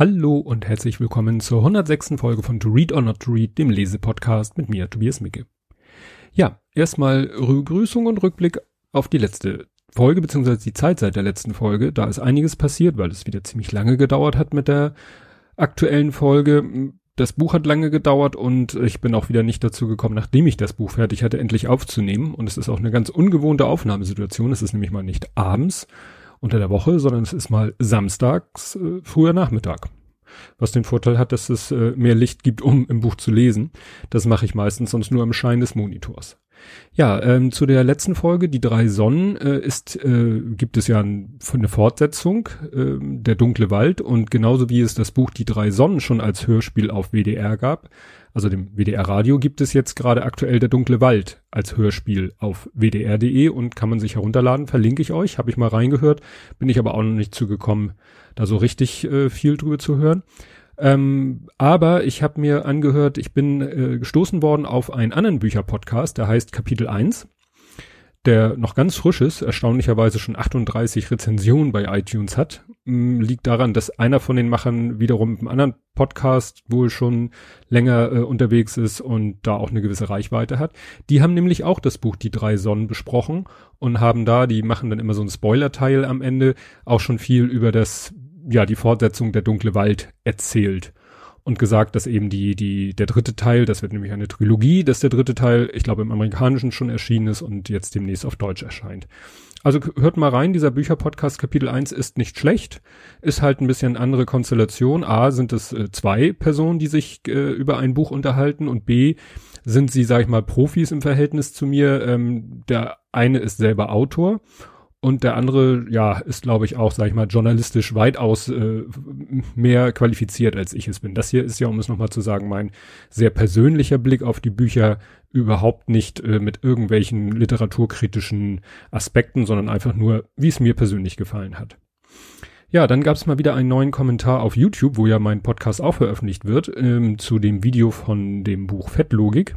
Hallo und herzlich willkommen zur 106. Folge von To Read or Not to Read, dem Lesepodcast mit mir, Tobias Micke. Ja, erstmal Begrüßung und Rückblick auf die letzte Folge, beziehungsweise die Zeit seit der letzten Folge. Da ist einiges passiert, weil es wieder ziemlich lange gedauert hat mit der aktuellen Folge. Das Buch hat lange gedauert und ich bin auch wieder nicht dazu gekommen, nachdem ich das Buch fertig hatte, endlich aufzunehmen. Und es ist auch eine ganz ungewohnte Aufnahmesituation. Es ist nämlich mal nicht abends, unter der Woche, sondern es ist mal samstags, äh, früher Nachmittag. Was den Vorteil hat, dass es äh, mehr Licht gibt, um im Buch zu lesen. Das mache ich meistens sonst nur im Schein des Monitors. Ja, ähm, zu der letzten Folge, die drei Sonnen, äh, ist, äh, gibt es ja ein, eine Fortsetzung, äh, der dunkle Wald und genauso wie es das Buch Die drei Sonnen schon als Hörspiel auf WDR gab, also dem WDR Radio gibt es jetzt gerade aktuell der dunkle Wald als Hörspiel auf wdr.de und kann man sich herunterladen, verlinke ich euch, habe ich mal reingehört, bin ich aber auch noch nicht zugekommen, da so richtig äh, viel drüber zu hören. Ähm, aber ich habe mir angehört, ich bin äh, gestoßen worden auf einen anderen Bücherpodcast, der heißt Kapitel 1 der noch ganz frisch ist, erstaunlicherweise schon 38 Rezensionen bei iTunes hat, liegt daran, dass einer von den Machern wiederum mit einem anderen Podcast wohl schon länger äh, unterwegs ist und da auch eine gewisse Reichweite hat. Die haben nämlich auch das Buch Die drei Sonnen besprochen und haben da, die machen dann immer so einen Spoiler-Teil am Ende, auch schon viel über das, ja, die Fortsetzung der Dunkle Wald erzählt und gesagt, dass eben die, die, der dritte Teil, das wird nämlich eine Trilogie, dass der dritte Teil, ich glaube, im Amerikanischen schon erschienen ist und jetzt demnächst auf Deutsch erscheint. Also hört mal rein, dieser Bücherpodcast Kapitel 1 ist nicht schlecht, ist halt ein bisschen andere Konstellation. A, sind es äh, zwei Personen, die sich äh, über ein Buch unterhalten und B, sind sie, sag ich mal, Profis im Verhältnis zu mir. Ähm, der eine ist selber Autor und der andere, ja, ist, glaube ich, auch, sag ich mal, journalistisch weitaus äh, mehr qualifiziert, als ich es bin. Das hier ist ja, um es nochmal zu sagen, mein sehr persönlicher Blick auf die Bücher, überhaupt nicht äh, mit irgendwelchen literaturkritischen Aspekten, sondern einfach nur, wie es mir persönlich gefallen hat. Ja, dann gab es mal wieder einen neuen Kommentar auf YouTube, wo ja mein Podcast auch veröffentlicht wird, ähm, zu dem Video von dem Buch Fettlogik.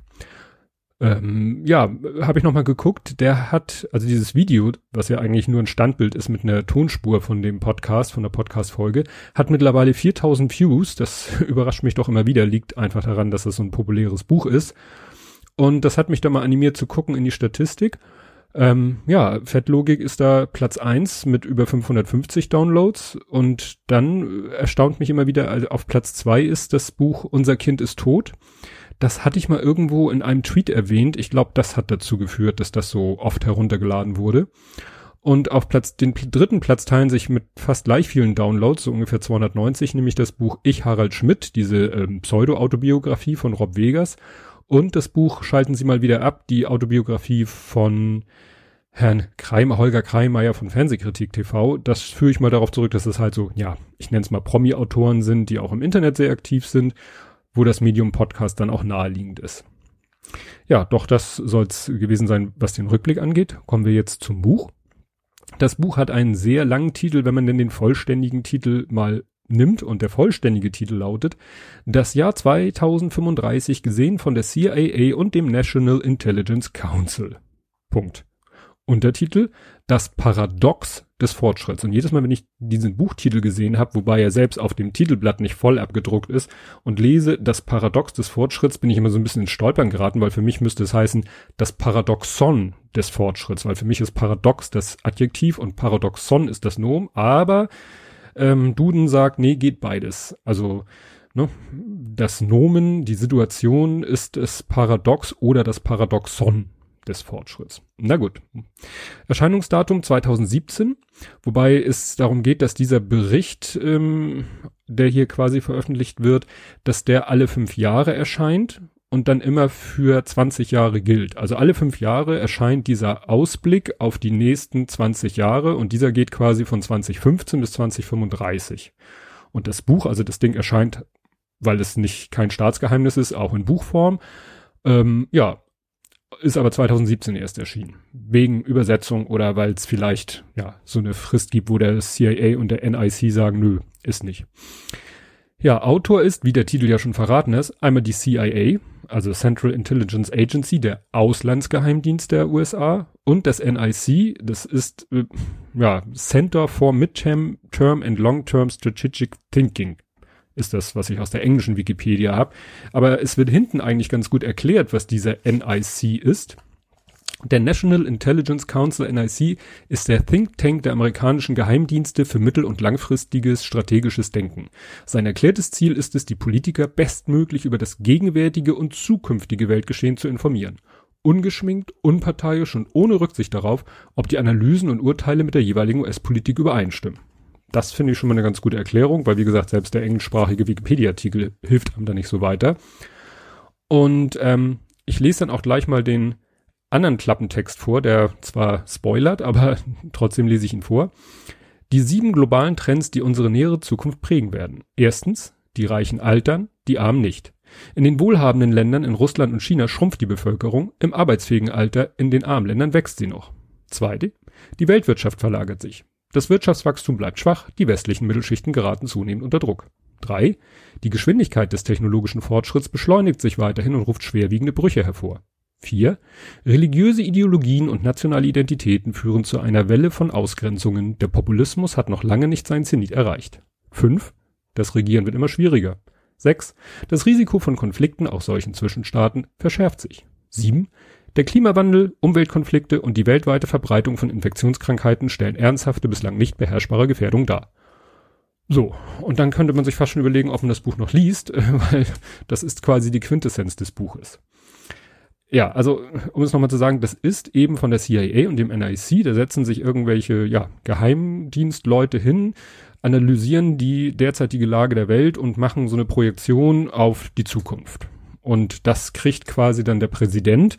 Ähm, ja, habe ich nochmal geguckt. Der hat, also dieses Video, was ja eigentlich nur ein Standbild ist mit einer Tonspur von dem Podcast, von der Podcast-Folge, hat mittlerweile 4000 Views. Das überrascht mich doch immer wieder. Liegt einfach daran, dass es so ein populäres Buch ist. Und das hat mich dann mal animiert zu gucken in die Statistik. Ähm, ja, Fettlogik ist da Platz eins mit über 550 Downloads und dann erstaunt mich immer wieder, also auf Platz zwei ist das Buch Unser Kind ist tot. Das hatte ich mal irgendwo in einem Tweet erwähnt. Ich glaube, das hat dazu geführt, dass das so oft heruntergeladen wurde. Und auf Platz, den dritten Platz teilen sich mit fast gleich vielen Downloads, so ungefähr 290, nämlich das Buch Ich Harald Schmidt, diese ähm, Pseudo-Autobiografie von Rob Vegas. Und das Buch Schalten Sie mal wieder ab, die Autobiografie von Herrn Kreim, Holger Kreimeier von Fernsehkritik TV. Das führe ich mal darauf zurück, dass es halt so, ja, ich nenne es mal Promi-Autoren sind, die auch im Internet sehr aktiv sind wo das Medium Podcast dann auch naheliegend ist. Ja, doch das soll es gewesen sein, was den Rückblick angeht. Kommen wir jetzt zum Buch. Das Buch hat einen sehr langen Titel, wenn man denn den vollständigen Titel mal nimmt und der vollständige Titel lautet Das Jahr 2035 gesehen von der CIA und dem National Intelligence Council. Punkt. Untertitel Das Paradox des Fortschritts. Und jedes Mal, wenn ich diesen Buchtitel gesehen habe, wobei er selbst auf dem Titelblatt nicht voll abgedruckt ist, und lese das Paradox des Fortschritts, bin ich immer so ein bisschen in Stolpern geraten, weil für mich müsste es heißen, das Paradoxon des Fortschritts, weil für mich ist Paradox das Adjektiv und Paradoxon ist das Nomen, aber ähm, Duden sagt, nee, geht beides. Also ne, das Nomen, die Situation ist das Paradox oder das Paradoxon des Fortschritts. Na gut. Erscheinungsdatum 2017, wobei es darum geht, dass dieser Bericht, ähm, der hier quasi veröffentlicht wird, dass der alle fünf Jahre erscheint und dann immer für 20 Jahre gilt. Also alle fünf Jahre erscheint dieser Ausblick auf die nächsten 20 Jahre und dieser geht quasi von 2015 bis 2035. Und das Buch, also das Ding erscheint, weil es nicht kein Staatsgeheimnis ist, auch in Buchform. Ähm, ja, ist aber 2017 erst erschienen. Wegen Übersetzung oder weil es vielleicht ja so eine Frist gibt, wo der CIA und der NIC sagen, nö, ist nicht. Ja, Autor ist, wie der Titel ja schon verraten ist, einmal die CIA, also Central Intelligence Agency, der Auslandsgeheimdienst der USA und das NIC, das ist ja Center for Midterm Term and Long-Term Strategic Thinking. ist das, was ich aus der englischen Wikipedia habe. Aber es wird hinten eigentlich ganz gut erklärt, was dieser NIC ist. Der National Intelligence Council NIC ist der Think Tank der amerikanischen Geheimdienste für mittel- und langfristiges strategisches Denken. Sein erklärtes Ziel ist es, die Politiker bestmöglich über das gegenwärtige und zukünftige Weltgeschehen zu informieren. Ungeschminkt, unparteiisch und ohne Rücksicht darauf, ob die Analysen und Urteile mit der jeweiligen US-Politik übereinstimmen. Das finde ich schon mal eine ganz gute Erklärung, weil wie gesagt, selbst der englischsprachige Wikipedia-Artikel hilft einem da nicht so weiter. Und ähm, ich lese dann auch gleich mal den anderen Klappentext vor, der zwar spoilert, aber trotzdem lese ich ihn vor. Die sieben globalen Trends, die unsere nähere Zukunft prägen werden. Erstens, die Reichen altern, die Armen nicht. In den wohlhabenden Ländern in Russland und China schrumpft die Bevölkerung, im arbeitsfähigen Alter in den armen Ländern wächst sie noch. Zweite, die Weltwirtschaft verlagert sich. Das Wirtschaftswachstum bleibt schwach, die westlichen Mittelschichten geraten zunehmend unter Druck. Drei, die Geschwindigkeit des technologischen Fortschritts beschleunigt sich weiterhin und ruft schwerwiegende Brüche hervor. 4. Religiöse Ideologien und nationale Identitäten führen zu einer Welle von Ausgrenzungen. Der Populismus hat noch lange nicht sein Zenit erreicht. 5. Das Regieren wird immer schwieriger. 6. Das Risiko von Konflikten, auch solchen Zwischenstaaten, verschärft sich. 7. Der Klimawandel, Umweltkonflikte und die weltweite Verbreitung von Infektionskrankheiten stellen ernsthafte, bislang nicht beherrschbare Gefährdung dar. So, und dann könnte man sich fast schon überlegen, ob man das Buch noch liest, weil das ist quasi die Quintessenz des Buches. Ja, also um es nochmal zu sagen, das ist eben von der CIA und dem NIC, da setzen sich irgendwelche ja, Geheimdienstleute hin, analysieren die derzeitige Lage der Welt und machen so eine Projektion auf die Zukunft. Und das kriegt quasi dann der Präsident,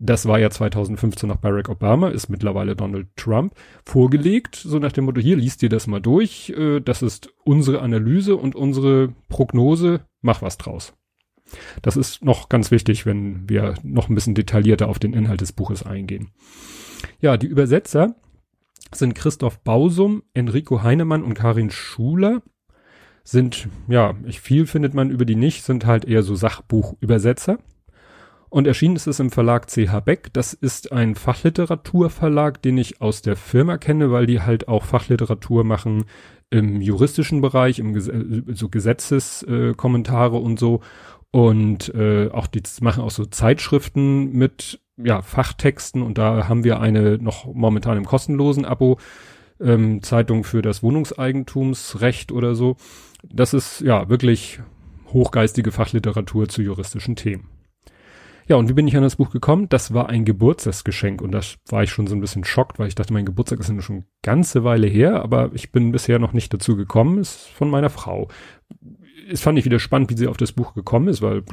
das war ja 2015 noch Barack Obama, ist mittlerweile Donald Trump, vorgelegt, so nach dem Motto, hier liest dir das mal durch, äh, das ist unsere Analyse und unsere Prognose, mach was draus. Das ist noch ganz wichtig, wenn wir noch ein bisschen detaillierter auf den Inhalt des Buches eingehen. Ja, die Übersetzer sind Christoph Bausum, Enrico Heinemann und Karin Schuler. Sind, ja, viel findet man über die nicht, sind halt eher so Sachbuchübersetzer. Und erschienen ist es im Verlag CH Beck. Das ist ein Fachliteraturverlag, den ich aus der Firma kenne, weil die halt auch Fachliteratur machen im juristischen Bereich, im so Gesetzeskommentare äh, und so. Und äh, auch die machen auch so Zeitschriften mit ja, Fachtexten und da haben wir eine noch momentan im kostenlosen Abo ähm, Zeitung für das Wohnungseigentumsrecht oder so. Das ist ja wirklich hochgeistige Fachliteratur zu juristischen Themen. Ja, und wie bin ich an das Buch gekommen? Das war ein Geburtstagsgeschenk und das war ich schon so ein bisschen schockt, weil ich dachte, mein Geburtstag ist ja schon eine ganze Weile her, aber ich bin bisher noch nicht dazu gekommen, ist von meiner Frau es fand ich wieder spannend, wie sie auf das Buch gekommen ist, weil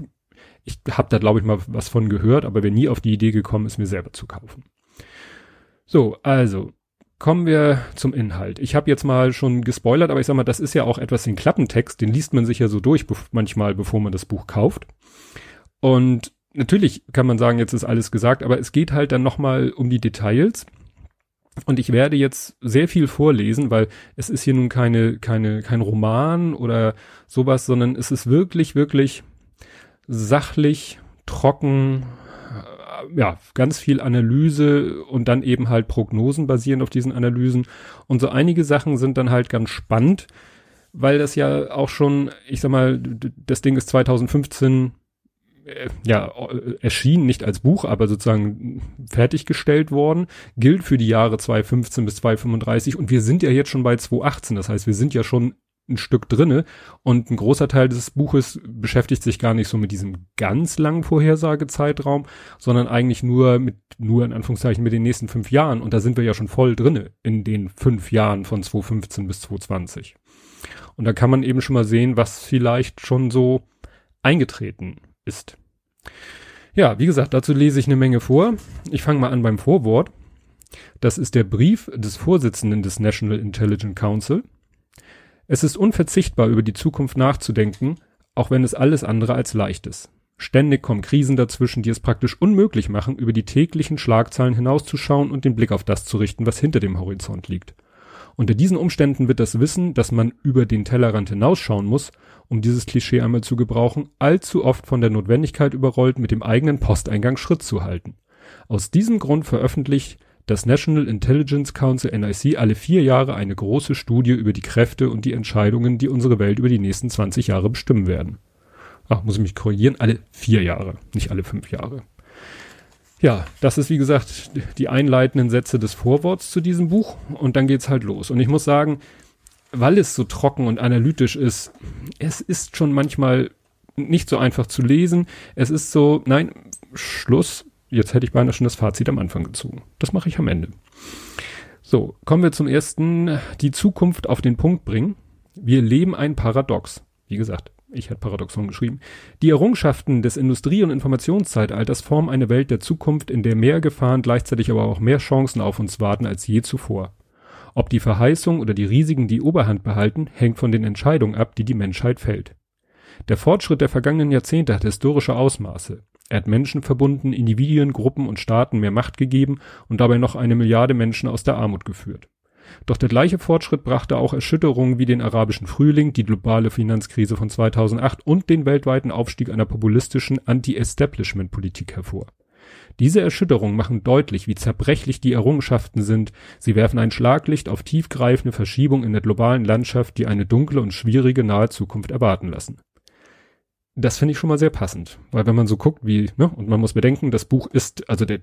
ich habe da, glaube ich, mal was von gehört, aber wäre nie auf die Idee gekommen, es mir selber zu kaufen. So, also kommen wir zum Inhalt. Ich habe jetzt mal schon gespoilert, aber ich sag mal, das ist ja auch etwas den Klappentext, den liest man sich ja so durch be manchmal, bevor man das Buch kauft. Und natürlich kann man sagen, jetzt ist alles gesagt, aber es geht halt dann nochmal um die Details. Und ich werde jetzt sehr viel vorlesen, weil es ist hier nun keine, keine, kein Roman oder sowas, sondern es ist wirklich, wirklich sachlich, trocken, äh, ja, ganz viel Analyse und dann eben halt Prognosen basierend auf diesen Analysen. Und so einige Sachen sind dann halt ganz spannend, weil das ja auch schon, ich sag mal, das Ding ist 2015 äh, ja, erschien nicht als Buch, aber sozusagen fertiggestellt worden, gilt für die Jahre 2015 bis 2035 und wir sind ja jetzt schon bei 2018, das heißt, wir sind ja schon ein Stück drinne. Und ein großer Teil des Buches beschäftigt sich gar nicht so mit diesem ganz langen Vorhersagezeitraum, sondern eigentlich nur mit, nur in Anführungszeichen mit den nächsten fünf Jahren. Und da sind wir ja schon voll drinne in den fünf Jahren von 2015 bis 2020. Und da kann man eben schon mal sehen, was vielleicht schon so eingetreten ist. Ja, wie gesagt, dazu lese ich eine Menge vor. Ich fange mal an beim Vorwort. Das ist der Brief des Vorsitzenden des National Intelligence Council. Es ist unverzichtbar, über die Zukunft nachzudenken, auch wenn es alles andere als leicht ist. Ständig kommen Krisen dazwischen, die es praktisch unmöglich machen, über die täglichen Schlagzeilen hinauszuschauen und den Blick auf das zu richten, was hinter dem Horizont liegt. Unter diesen Umständen wird das Wissen, dass man über den Tellerrand hinausschauen muss, um dieses Klischee einmal zu gebrauchen, allzu oft von der Notwendigkeit überrollt, mit dem eigenen Posteingang Schritt zu halten. Aus diesem Grund veröffentlicht das National Intelligence Council NIC alle vier Jahre eine große Studie über die Kräfte und die Entscheidungen, die unsere Welt über die nächsten 20 Jahre bestimmen werden. Ach, muss ich mich korrigieren, alle vier Jahre, nicht alle fünf Jahre. Ja, das ist wie gesagt die einleitenden Sätze des Vorworts zu diesem Buch und dann geht's halt los. Und ich muss sagen, weil es so trocken und analytisch ist, es ist schon manchmal nicht so einfach zu lesen. Es ist so, nein, Schluss. Jetzt hätte ich beinahe schon das Fazit am Anfang gezogen. Das mache ich am Ende. So, kommen wir zum ersten, die Zukunft auf den Punkt bringen. Wir leben ein Paradox. Wie gesagt, ich hätte Paradoxon geschrieben. Die Errungenschaften des Industrie- und Informationszeitalters formen eine Welt der Zukunft, in der mehr Gefahren, gleichzeitig aber auch mehr Chancen auf uns warten als je zuvor. Ob die Verheißung oder die Risiken die Oberhand behalten, hängt von den Entscheidungen ab, die die Menschheit fällt. Der Fortschritt der vergangenen Jahrzehnte hat historische Ausmaße. Er hat Menschen verbunden, Individuen, Gruppen und Staaten mehr Macht gegeben und dabei noch eine Milliarde Menschen aus der Armut geführt. Doch der gleiche Fortschritt brachte auch Erschütterungen wie den arabischen Frühling, die globale Finanzkrise von 2008 und den weltweiten Aufstieg einer populistischen Anti-Establishment-Politik hervor. Diese Erschütterungen machen deutlich, wie zerbrechlich die Errungenschaften sind. Sie werfen ein Schlaglicht auf tiefgreifende Verschiebungen in der globalen Landschaft, die eine dunkle und schwierige nahe Zukunft erwarten lassen. Das finde ich schon mal sehr passend, weil wenn man so guckt, wie, ne, und man muss bedenken, das Buch ist, also der,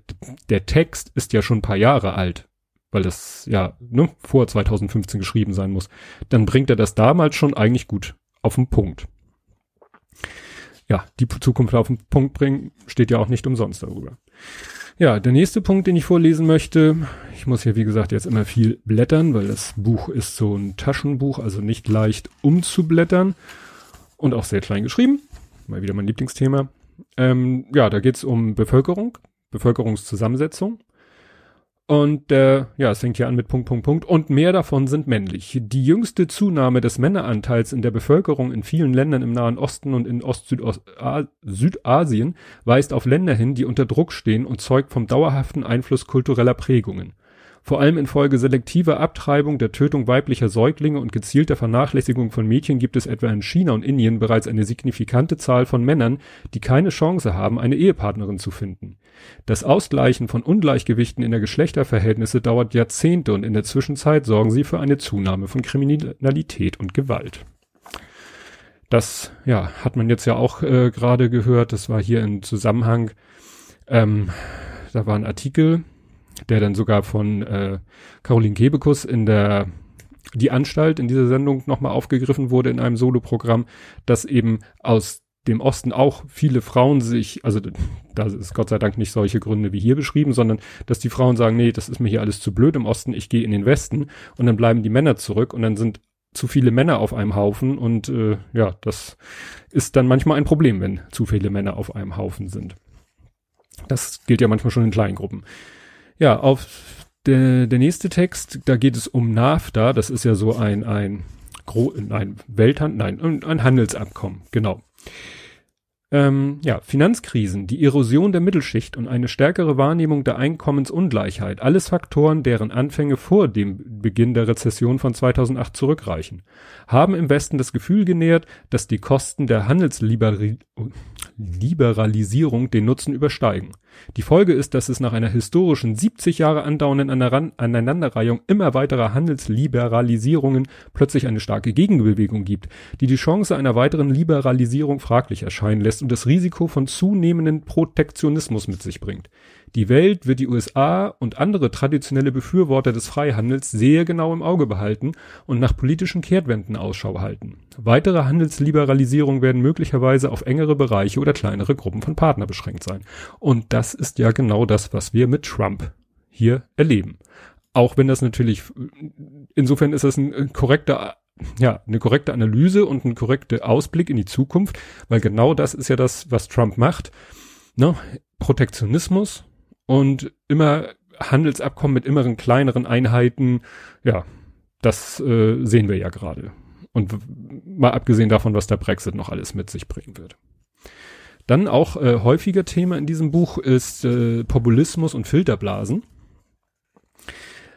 der Text ist ja schon ein paar Jahre alt, weil das ja ne, vor 2015 geschrieben sein muss, dann bringt er das damals schon eigentlich gut auf den Punkt. Ja, die Zukunft auf den Punkt bringen, steht ja auch nicht umsonst darüber. Ja, der nächste Punkt, den ich vorlesen möchte, ich muss hier wie gesagt jetzt immer viel blättern, weil das Buch ist so ein Taschenbuch, also nicht leicht umzublättern und auch sehr klein geschrieben. Mal wieder mein Lieblingsthema. Ähm, ja, da geht's um Bevölkerung, Bevölkerungszusammensetzung. Und äh, ja, es fängt hier an mit Punkt, Punkt, Punkt. Und mehr davon sind männlich. Die jüngste Zunahme des Männeranteils in der Bevölkerung in vielen Ländern im Nahen Osten und in Ost-Südasien weist auf Länder hin, die unter Druck stehen und zeugt vom dauerhaften Einfluss kultureller Prägungen. Vor allem infolge selektiver Abtreibung, der Tötung weiblicher Säuglinge und gezielter Vernachlässigung von Mädchen gibt es etwa in China und Indien bereits eine signifikante Zahl von Männern, die keine Chance haben, eine Ehepartnerin zu finden. Das Ausgleichen von Ungleichgewichten in der Geschlechterverhältnisse dauert Jahrzehnte und in der Zwischenzeit sorgen sie für eine Zunahme von Kriminalität und Gewalt. Das, ja, hat man jetzt ja auch äh, gerade gehört. Das war hier im Zusammenhang. Ähm, da war ein Artikel, der dann sogar von äh, Caroline Kebekus in der die Anstalt in dieser Sendung nochmal aufgegriffen wurde in einem Soloprogramm, dass eben aus dem Osten auch viele Frauen sich, also da ist Gott sei Dank nicht solche Gründe wie hier beschrieben, sondern dass die Frauen sagen, nee, das ist mir hier alles zu blöd im Osten, ich gehe in den Westen und dann bleiben die Männer zurück und dann sind zu viele Männer auf einem Haufen und äh, ja, das ist dann manchmal ein Problem, wenn zu viele Männer auf einem Haufen sind. Das gilt ja manchmal schon in kleinen Gruppen. Ja, auf der, der nächste Text, da geht es um NAFTA, das ist ja so ein, ein, Gro ein Welthandel, nein, ein Handelsabkommen, genau. Ähm, ja, Finanzkrisen, die Erosion der Mittelschicht und eine stärkere Wahrnehmung der Einkommensungleichheit, alles Faktoren, deren Anfänge vor dem Beginn der Rezession von 2008 zurückreichen, haben im Westen das Gefühl genährt, dass die Kosten der Handelsliberalisierung den Nutzen übersteigen. Die Folge ist, dass es nach einer historischen 70 Jahre andauernden Aneinanderreihung immer weiterer Handelsliberalisierungen plötzlich eine starke Gegenbewegung gibt, die die Chance einer weiteren Liberalisierung fraglich erscheinen lässt und das Risiko von zunehmenden Protektionismus mit sich bringt. Die Welt wird die USA und andere traditionelle Befürworter des Freihandels sehr genau im Auge behalten und nach politischen Kehrtwenden Ausschau halten. Weitere Handelsliberalisierungen werden möglicherweise auf engere Bereiche oder kleinere Gruppen von Partner beschränkt sein. Und das ist ja genau das, was wir mit Trump hier erleben. Auch wenn das natürlich, insofern ist das ein korrekter ja, eine korrekte Analyse und ein korrekter Ausblick in die Zukunft, weil genau das ist ja das, was Trump macht. Ne? Protektionismus, und immer Handelsabkommen mit immeren kleineren Einheiten, ja, das äh, sehen wir ja gerade. Und mal abgesehen davon, was der Brexit noch alles mit sich bringen wird. Dann auch äh, häufiger Thema in diesem Buch ist äh, Populismus und Filterblasen.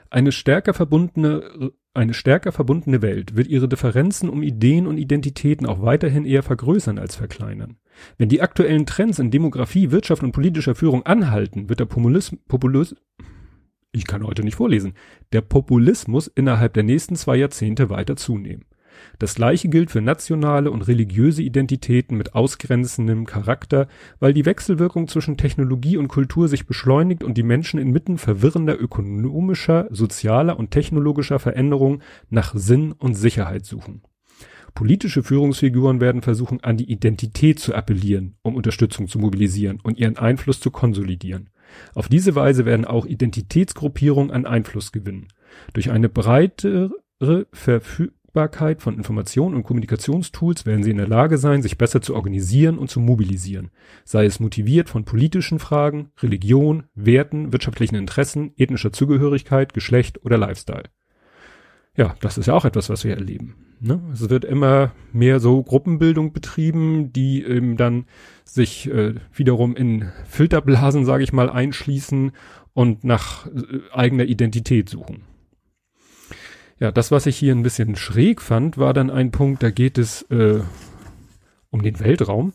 Eine stärker verbundene eine stärker verbundene Welt wird ihre Differenzen um Ideen und Identitäten auch weiterhin eher vergrößern als verkleinern. Wenn die aktuellen Trends in Demografie, Wirtschaft und politischer Führung anhalten, wird der Populismus, Populis, ich kann heute nicht vorlesen, der Populismus innerhalb der nächsten zwei Jahrzehnte weiter zunehmen. Das gleiche gilt für nationale und religiöse Identitäten mit ausgrenzendem Charakter, weil die Wechselwirkung zwischen Technologie und Kultur sich beschleunigt und die Menschen inmitten verwirrender ökonomischer, sozialer und technologischer Veränderungen nach Sinn und Sicherheit suchen. Politische Führungsfiguren werden versuchen, an die Identität zu appellieren, um Unterstützung zu mobilisieren und ihren Einfluss zu konsolidieren. Auf diese Weise werden auch Identitätsgruppierungen an Einfluss gewinnen. Durch eine breitere Verfügbarkeit von Informationen und Kommunikationstools werden sie in der Lage sein, sich besser zu organisieren und zu mobilisieren. Sei es motiviert von politischen Fragen, Religion, Werten, wirtschaftlichen Interessen, ethnischer Zugehörigkeit, Geschlecht oder Lifestyle. Ja, das ist ja auch etwas, was wir erleben. Ne? Es wird immer mehr so Gruppenbildung betrieben, die eben dann sich äh, wiederum in Filterblasen, sage ich mal, einschließen und nach äh, eigener Identität suchen. Ja, das, was ich hier ein bisschen schräg fand, war dann ein Punkt, da geht es äh, um den Weltraum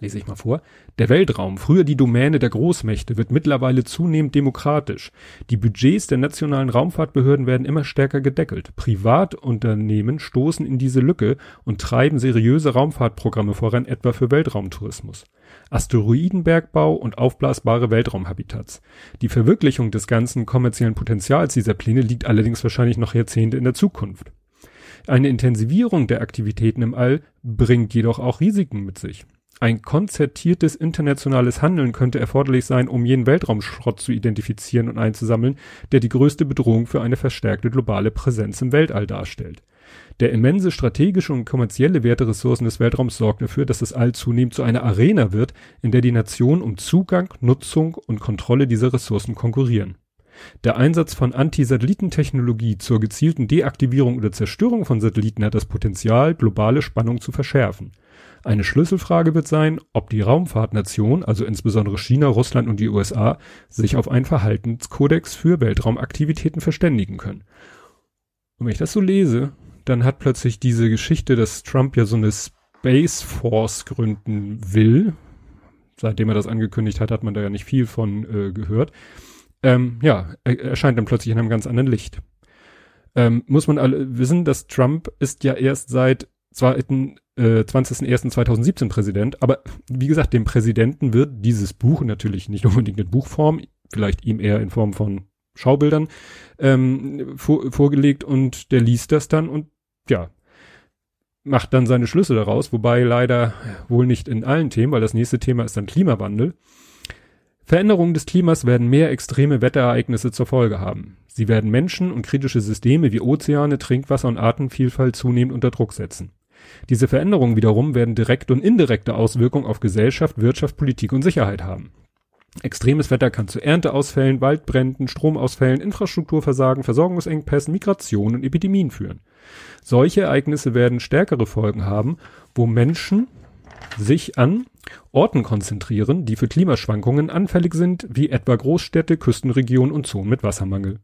lese ich mal vor. Der Weltraum, früher die Domäne der Großmächte, wird mittlerweile zunehmend demokratisch. Die Budgets der nationalen Raumfahrtbehörden werden immer stärker gedeckelt. Privatunternehmen stoßen in diese Lücke und treiben seriöse Raumfahrtprogramme voran, etwa für Weltraumtourismus. Asteroidenbergbau und aufblasbare Weltraumhabitats. Die Verwirklichung des ganzen kommerziellen Potenzials dieser Pläne liegt allerdings wahrscheinlich noch Jahrzehnte in der Zukunft. Eine Intensivierung der Aktivitäten im All bringt jedoch auch Risiken mit sich. Ein konzertiertes internationales Handeln könnte erforderlich sein, um jenen Weltraumschrott zu identifizieren und einzusammeln, der die größte Bedrohung für eine verstärkte globale Präsenz im Weltall darstellt. Der immense strategische und kommerzielle Wert der Ressourcen des Weltraums sorgt dafür, dass das All zunehmend zu einer Arena wird, in der die Nationen um Zugang, Nutzung und Kontrolle dieser Ressourcen konkurrieren. Der Einsatz von Anti-Satellitentechnologie zur gezielten Deaktivierung oder Zerstörung von Satelliten hat das Potenzial, globale Spannung zu verschärfen. Eine Schlüsselfrage wird sein, ob die Raumfahrtnation, also insbesondere China, Russland und die USA, sich auf einen Verhaltenskodex für Weltraumaktivitäten verständigen können. Und wenn ich das so lese, dann hat plötzlich diese Geschichte, dass Trump ja so eine Space Force gründen will. Seitdem er das angekündigt hat, hat man da ja nicht viel von äh, gehört. Ähm, ja, er erscheint dann plötzlich in einem ganz anderen Licht. Ähm, muss man alle wissen, dass Trump ist ja erst seit zweiten äh, 20.01.2017 Präsident. Aber wie gesagt, dem Präsidenten wird dieses Buch natürlich nicht unbedingt in Buchform, vielleicht ihm eher in Form von Schaubildern ähm, vor, vorgelegt und der liest das dann und ja, macht dann seine Schlüsse daraus, wobei leider wohl nicht in allen Themen, weil das nächste Thema ist dann Klimawandel. Veränderungen des Klimas werden mehr extreme Wetterereignisse zur Folge haben. Sie werden Menschen und kritische Systeme wie Ozeane, Trinkwasser und Artenvielfalt zunehmend unter Druck setzen. Diese Veränderungen wiederum werden direkte und indirekte Auswirkungen auf Gesellschaft, Wirtschaft, Politik und Sicherheit haben. Extremes Wetter kann zu Ernteausfällen, Waldbränden, Stromausfällen, Infrastrukturversagen, Versorgungsengpässen, Migration und Epidemien führen. Solche Ereignisse werden stärkere Folgen haben, wo Menschen sich an Orten konzentrieren, die für Klimaschwankungen anfällig sind, wie etwa Großstädte, Küstenregionen und Zonen mit Wassermangel.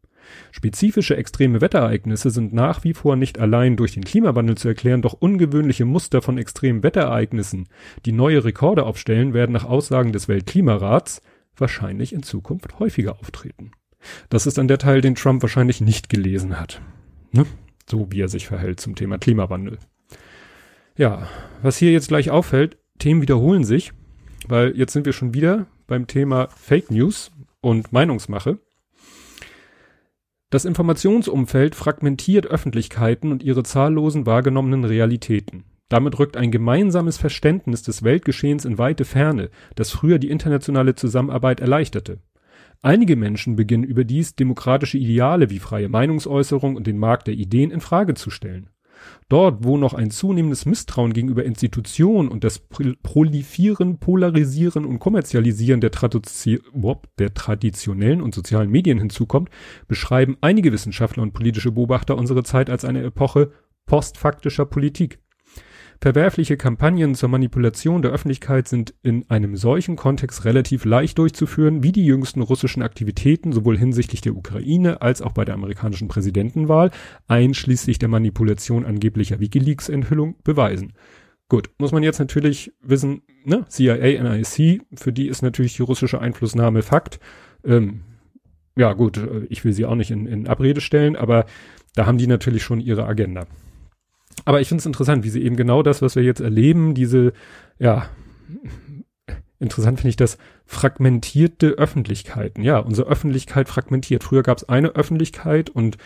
Spezifische extreme Wetterereignisse sind nach wie vor nicht allein durch den Klimawandel zu erklären, doch ungewöhnliche Muster von extremen Wetterereignissen, die neue Rekorde aufstellen, werden nach Aussagen des Weltklimarats wahrscheinlich in Zukunft häufiger auftreten. Das ist dann der Teil, den Trump wahrscheinlich nicht gelesen hat. Ne? So wie er sich verhält zum Thema Klimawandel. Ja, was hier jetzt gleich auffällt, Themen wiederholen sich, weil jetzt sind wir schon wieder beim Thema Fake News und Meinungsmache. Das Informationsumfeld fragmentiert Öffentlichkeiten und ihre zahllosen wahrgenommenen Realitäten. Damit rückt ein gemeinsames Verständnis des Weltgeschehens in weite Ferne, das früher die internationale Zusammenarbeit erleichterte. Einige Menschen beginnen überdies demokratische Ideale wie freie Meinungsäußerung und den Markt der Ideen in Frage zu stellen. Dort, wo noch ein zunehmendes Misstrauen gegenüber Institutionen und das Prolifieren, Polarisieren und Kommerzialisieren der, der, traditionellen und sozialen Medien hinzukommt, beschreiben einige Wissenschaftler und politische Beobachter unsere Zeit als eine Epoche postfaktischer Politik. Verwerfliche Kampagnen zur Manipulation der Öffentlichkeit sind in einem solchen Kontext relativ leicht durchzuführen, wie die jüngsten russischen Aktivitäten sowohl hinsichtlich der Ukraine als auch bei der amerikanischen Präsidentenwahl, einschließlich der Manipulation angeblicher WikiLeaks-Enthüllung, beweisen. Gut, muss man jetzt natürlich wissen, ne, CIA, NIC, für die ist natürlich die russische Einflussnahme Fakt. Ähm, ja gut, ich will sie auch nicht in, in Abrede stellen, aber da haben die natürlich schon ihre Agenda. Aber ich finde es interessant, wie sie eben genau das, was wir jetzt erleben, diese, ja, interessant finde ich das, fragmentierte Öffentlichkeiten. Ja, unsere Öffentlichkeit fragmentiert. Früher gab es eine Öffentlichkeit und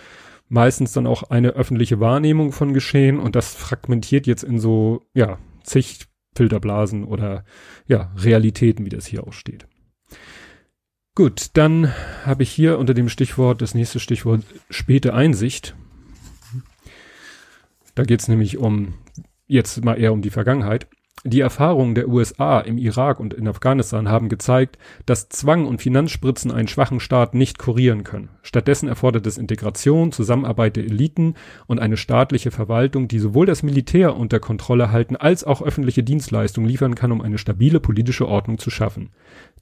meistens dann auch eine öffentliche Wahrnehmung von Geschehen und das fragmentiert jetzt in so, ja, zig Filterblasen oder ja, Realitäten, wie das hier auch steht. Gut, dann habe ich hier unter dem Stichwort, das nächste Stichwort, späte Einsicht. Da geht es nämlich um, jetzt mal eher um die Vergangenheit. Die Erfahrungen der USA im Irak und in Afghanistan haben gezeigt, dass Zwang und Finanzspritzen einen schwachen Staat nicht kurieren können. Stattdessen erfordert es Integration, Zusammenarbeit der Eliten und eine staatliche Verwaltung, die sowohl das Militär unter Kontrolle halten als auch öffentliche Dienstleistungen liefern kann, um eine stabile politische Ordnung zu schaffen.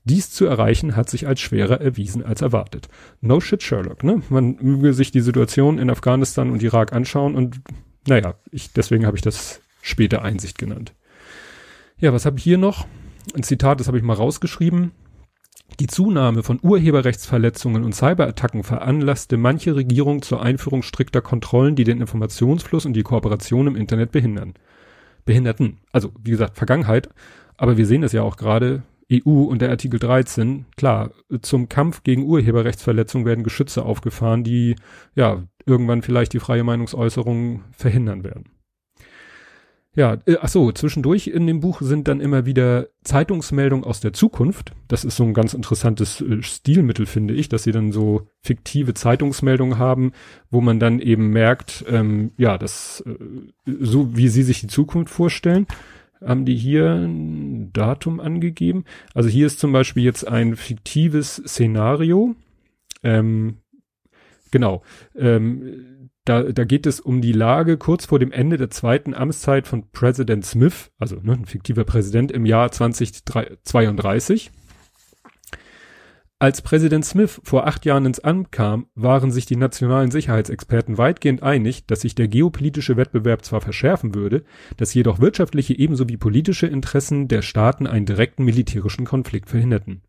Dies zu erreichen hat sich als schwerer erwiesen als erwartet. No shit Sherlock, ne? Man möge sich die Situation in Afghanistan und Irak anschauen und naja, ich, deswegen habe ich das späte Einsicht genannt. Ja, was habe ich hier noch? Ein Zitat, das habe ich mal rausgeschrieben. Die Zunahme von Urheberrechtsverletzungen und Cyberattacken veranlasste manche Regierungen zur Einführung strikter Kontrollen, die den Informationsfluss und die Kooperation im Internet behindern. Behinderten. Also, wie gesagt, Vergangenheit. Aber wir sehen es ja auch gerade. EU und der Artikel 13. Klar, zum Kampf gegen Urheberrechtsverletzungen werden Geschütze aufgefahren, die, ja, irgendwann vielleicht die freie Meinungsäußerung verhindern werden. Ja, äh, ach so, zwischendurch in dem Buch sind dann immer wieder Zeitungsmeldungen aus der Zukunft. Das ist so ein ganz interessantes äh, Stilmittel, finde ich, dass sie dann so fiktive Zeitungsmeldungen haben, wo man dann eben merkt, ähm, ja, das äh, so wie sie sich die Zukunft vorstellen, haben die hier ein Datum angegeben. Also hier ist zum Beispiel jetzt ein fiktives Szenario. Ähm, genau. Ähm, da, da geht es um die Lage kurz vor dem Ende der zweiten Amtszeit von Präsident Smith, also ne, ein fiktiver Präsident im Jahr 2032. Als Präsident Smith vor acht Jahren ins Amt kam, waren sich die nationalen Sicherheitsexperten weitgehend einig, dass sich der geopolitische Wettbewerb zwar verschärfen würde, dass jedoch wirtschaftliche ebenso wie politische Interessen der Staaten einen direkten militärischen Konflikt verhinderten.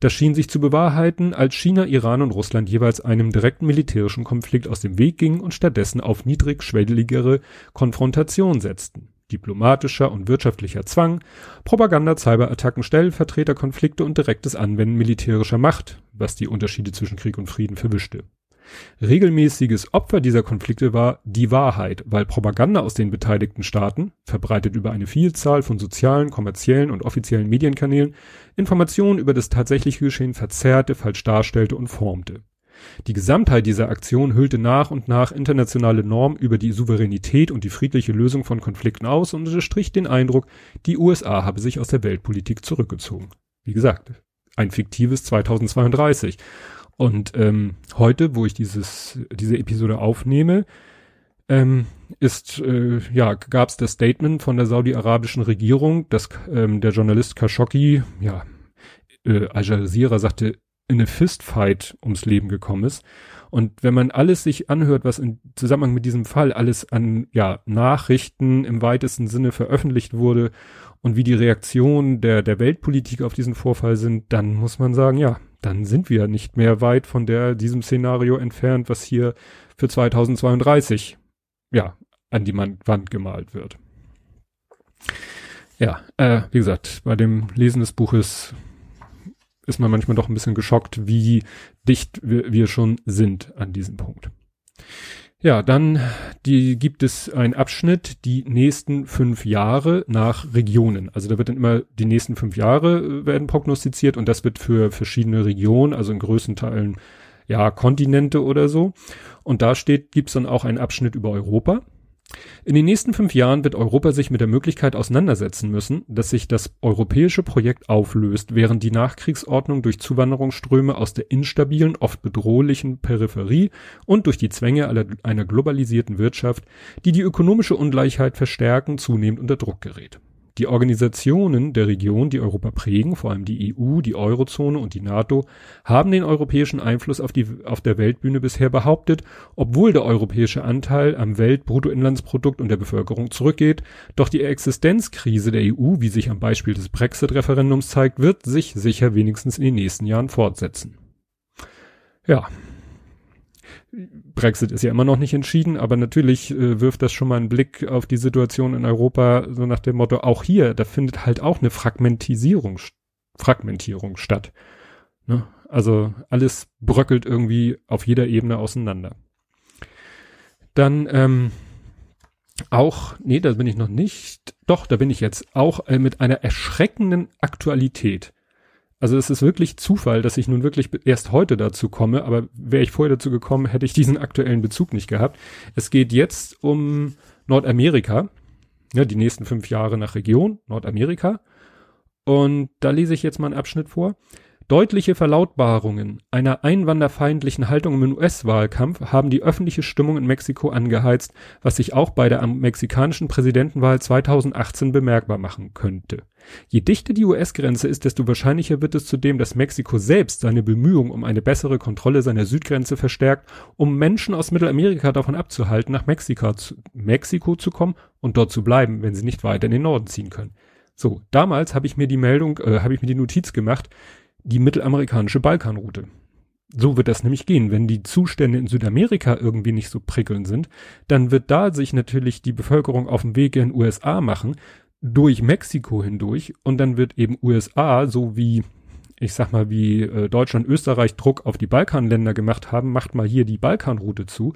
Das schien sich zu bewahrheiten, als China, Iran und Russland jeweils einem direkten militärischen Konflikt aus dem Weg gingen und stattdessen auf niedrigschwelligere Konfrontation setzten. Diplomatischer und wirtschaftlicher Zwang, Propaganda, Cyberattacken, Stellvertreterkonflikte und direktes Anwenden militärischer Macht, was die Unterschiede zwischen Krieg und Frieden verwischte. Regelmäßiges Opfer dieser Konflikte war die Wahrheit, weil Propaganda aus den beteiligten Staaten, verbreitet über eine Vielzahl von sozialen, kommerziellen und offiziellen Medienkanälen, Informationen über das tatsächliche Geschehen verzerrte, falsch darstellte und formte. Die Gesamtheit dieser Aktion hüllte nach und nach internationale Normen über die Souveränität und die friedliche Lösung von Konflikten aus und unterstrich den Eindruck, die USA habe sich aus der Weltpolitik zurückgezogen. Wie gesagt, ein fiktives 2032. Und ähm, heute, wo ich dieses, diese Episode aufnehme, ähm, ist, äh, ja, gab es das Statement von der saudi-arabischen Regierung, dass ähm, der Journalist Khashoggi, ja, äh, Al Jazeera sagte, in eine Fistfight ums Leben gekommen ist. Und wenn man alles sich anhört, was im Zusammenhang mit diesem Fall alles an ja, Nachrichten im weitesten Sinne veröffentlicht wurde und wie die Reaktionen der, der Weltpolitik auf diesen Vorfall sind, dann muss man sagen, ja, dann sind wir nicht mehr weit von der, diesem Szenario entfernt, was hier für 2032, ja, an die Wand gemalt wird. Ja, äh, wie gesagt, bei dem Lesen des Buches ist man manchmal doch ein bisschen geschockt, wie dicht wir, wir schon sind an diesem Punkt. Ja, dann die, gibt es einen Abschnitt, die nächsten fünf Jahre nach Regionen. Also da wird dann immer die nächsten fünf Jahre äh, werden prognostiziert und das wird für verschiedene Regionen, also in größten Teilen ja Kontinente oder so. Und da steht, gibt es dann auch einen Abschnitt über Europa. In den nächsten fünf Jahren wird Europa sich mit der Möglichkeit auseinandersetzen müssen, dass sich das europäische Projekt auflöst, während die Nachkriegsordnung durch Zuwanderungsströme aus der instabilen, oft bedrohlichen Peripherie und durch die Zwänge einer globalisierten Wirtschaft, die die ökonomische Ungleichheit verstärken, zunehmend unter Druck gerät. Die Organisationen der Region, die Europa prägen, vor allem die EU, die Eurozone und die NATO, haben den europäischen Einfluss auf, die, auf der Weltbühne bisher behauptet, obwohl der europäische Anteil am Weltbruttoinlandsprodukt und der Bevölkerung zurückgeht. Doch die Existenzkrise der EU, wie sich am Beispiel des Brexit-Referendums zeigt, wird sich sicher wenigstens in den nächsten Jahren fortsetzen. Ja. Brexit ist ja immer noch nicht entschieden, aber natürlich äh, wirft das schon mal einen Blick auf die Situation in Europa, so nach dem Motto, auch hier, da findet halt auch eine Fragmentisierung, Fragmentierung statt. Ne? Also alles bröckelt irgendwie auf jeder Ebene auseinander. Dann ähm, auch, nee, da bin ich noch nicht, doch, da bin ich jetzt auch äh, mit einer erschreckenden Aktualität. Also es ist wirklich Zufall, dass ich nun wirklich erst heute dazu komme, aber wäre ich vorher dazu gekommen, hätte ich diesen aktuellen Bezug nicht gehabt. Es geht jetzt um Nordamerika, ja, die nächsten fünf Jahre nach Region, Nordamerika. Und da lese ich jetzt mal einen Abschnitt vor. Deutliche Verlautbarungen einer einwanderfeindlichen Haltung im US-Wahlkampf haben die öffentliche Stimmung in Mexiko angeheizt, was sich auch bei der mexikanischen Präsidentenwahl 2018 bemerkbar machen könnte. Je dichter die US-Grenze ist, desto wahrscheinlicher wird es zudem, dass Mexiko selbst seine Bemühungen um eine bessere Kontrolle seiner Südgrenze verstärkt, um Menschen aus Mittelamerika davon abzuhalten, nach Mexiko zu, Mexiko zu kommen und dort zu bleiben, wenn sie nicht weiter in den Norden ziehen können. So, damals habe ich mir die Meldung, äh, habe ich mir die Notiz gemacht, die mittelamerikanische Balkanroute. So wird das nämlich gehen. Wenn die Zustände in Südamerika irgendwie nicht so prickelnd sind, dann wird da sich natürlich die Bevölkerung auf dem Weg in USA machen, durch Mexiko hindurch und dann wird eben USA, so wie ich sag mal, wie äh, Deutschland, Österreich Druck auf die Balkanländer gemacht haben, macht mal hier die Balkanroute zu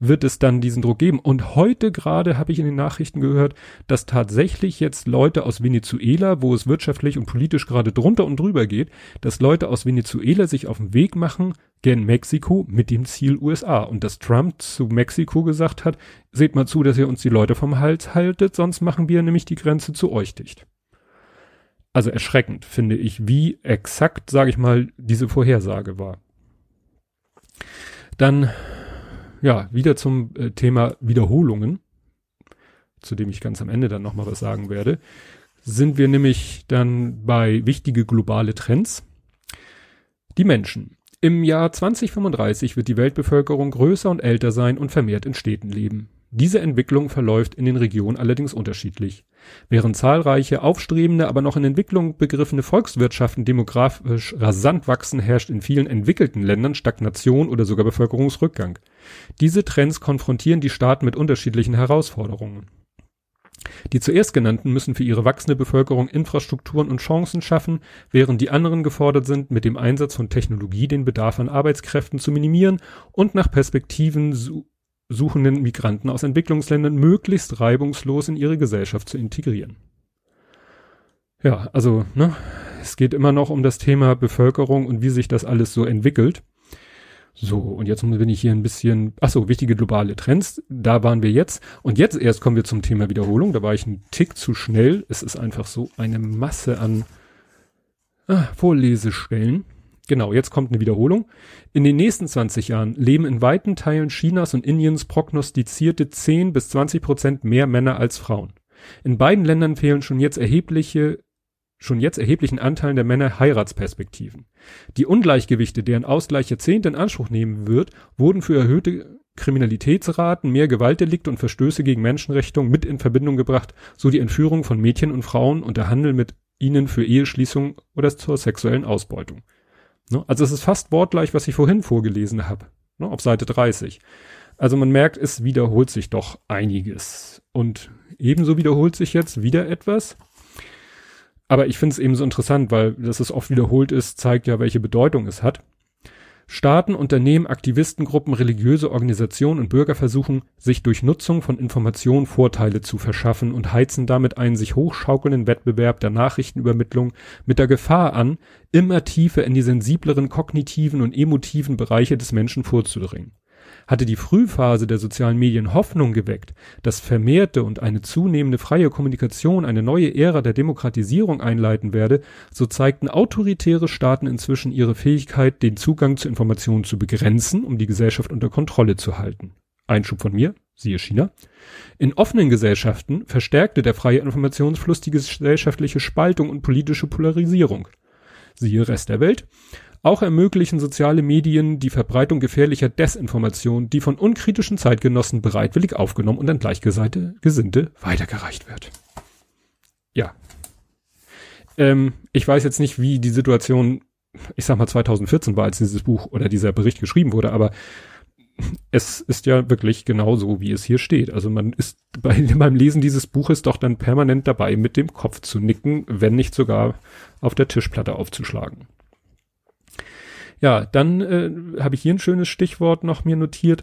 wird es dann diesen Druck geben. Und heute gerade habe ich in den Nachrichten gehört, dass tatsächlich jetzt Leute aus Venezuela, wo es wirtschaftlich und politisch gerade drunter und drüber geht, dass Leute aus Venezuela sich auf den Weg machen gen Mexiko mit dem Ziel USA. Und dass Trump zu Mexiko gesagt hat, seht mal zu, dass ihr uns die Leute vom Hals haltet, sonst machen wir nämlich die Grenze zu euch dicht. Also erschreckend finde ich, wie exakt, sage ich mal, diese Vorhersage war. Dann ja, wieder zum äh, Thema Wiederholungen, zu dem ich ganz am Ende dann nochmal was sagen werde, sind wir nämlich dann bei wichtige globale Trends. Die Menschen. Im Jahr 2035 wird die Weltbevölkerung größer und älter sein und vermehrt in Städten leben. Diese Entwicklung verläuft in den Regionen allerdings unterschiedlich. Während zahlreiche aufstrebende, aber noch in Entwicklung begriffene Volkswirtschaften demografisch rasant wachsen, herrscht in vielen entwickelten Ländern Stagnation oder sogar Bevölkerungsrückgang. Diese Trends konfrontieren die Staaten mit unterschiedlichen Herausforderungen. Die zuerst genannten müssen für ihre wachsende Bevölkerung Infrastrukturen und Chancen schaffen, während die anderen gefordert sind, mit dem Einsatz von Technologie den Bedarf an Arbeitskräften zu minimieren und nach Perspektiven suchenden Migranten aus Entwicklungsländern möglichst reibungslos in ihre Gesellschaft zu integrieren. Ja, also, ne, es geht immer noch um das Thema Bevölkerung und wie sich das alles so entwickelt. So, und jetzt bin ich hier ein bisschen, ach so, wichtige globale Trends, da waren wir jetzt. Und jetzt erst kommen wir zum Thema Wiederholung, da war ich ein Tick zu schnell. Es ist einfach so eine Masse an ah, Vorlesestellen. Genau, jetzt kommt eine Wiederholung. In den nächsten 20 Jahren leben in weiten Teilen Chinas und Indiens prognostizierte 10 bis 20 Prozent mehr Männer als Frauen. In beiden Ländern fehlen schon jetzt erhebliche schon jetzt erheblichen Anteilen der Männer Heiratsperspektiven. Die Ungleichgewichte, deren Ausgleich Jahrzehnte in Anspruch nehmen wird, wurden für erhöhte Kriminalitätsraten, mehr Gewaltdelikte und Verstöße gegen Menschenrechte mit in Verbindung gebracht, so die Entführung von Mädchen und Frauen und der Handel mit ihnen für Eheschließung oder zur sexuellen Ausbeutung. Ne? Also es ist fast wortgleich, was ich vorhin vorgelesen habe, ne? auf Seite 30. Also man merkt, es wiederholt sich doch einiges. Und ebenso wiederholt sich jetzt wieder etwas. Aber ich finde es eben so interessant, weil dass es oft wiederholt ist, zeigt ja, welche Bedeutung es hat. Staaten, Unternehmen, Aktivistengruppen, religiöse Organisationen und Bürger versuchen, sich durch Nutzung von Informationen Vorteile zu verschaffen und heizen damit einen sich hochschaukelnden Wettbewerb der Nachrichtenübermittlung mit der Gefahr an, immer tiefer in die sensibleren kognitiven und emotiven Bereiche des Menschen vorzudringen. Hatte die Frühphase der sozialen Medien Hoffnung geweckt, dass vermehrte und eine zunehmende freie Kommunikation eine neue Ära der Demokratisierung einleiten werde, so zeigten autoritäre Staaten inzwischen ihre Fähigkeit, den Zugang zu Informationen zu begrenzen, um die Gesellschaft unter Kontrolle zu halten. Einschub von mir, siehe China. In offenen Gesellschaften verstärkte der freie Informationsfluss die gesellschaftliche Spaltung und politische Polarisierung. Siehe Rest der Welt. Auch ermöglichen soziale Medien die Verbreitung gefährlicher Desinformation, die von unkritischen Zeitgenossen bereitwillig aufgenommen und an Gleichgesinnte weitergereicht wird. Ja. Ähm, ich weiß jetzt nicht, wie die Situation ich sag mal 2014 war, als dieses Buch oder dieser Bericht geschrieben wurde, aber es ist ja wirklich genau so, wie es hier steht. Also man ist bei, beim Lesen dieses Buches doch dann permanent dabei, mit dem Kopf zu nicken, wenn nicht sogar auf der Tischplatte aufzuschlagen. Ja, dann äh, habe ich hier ein schönes Stichwort noch mir notiert.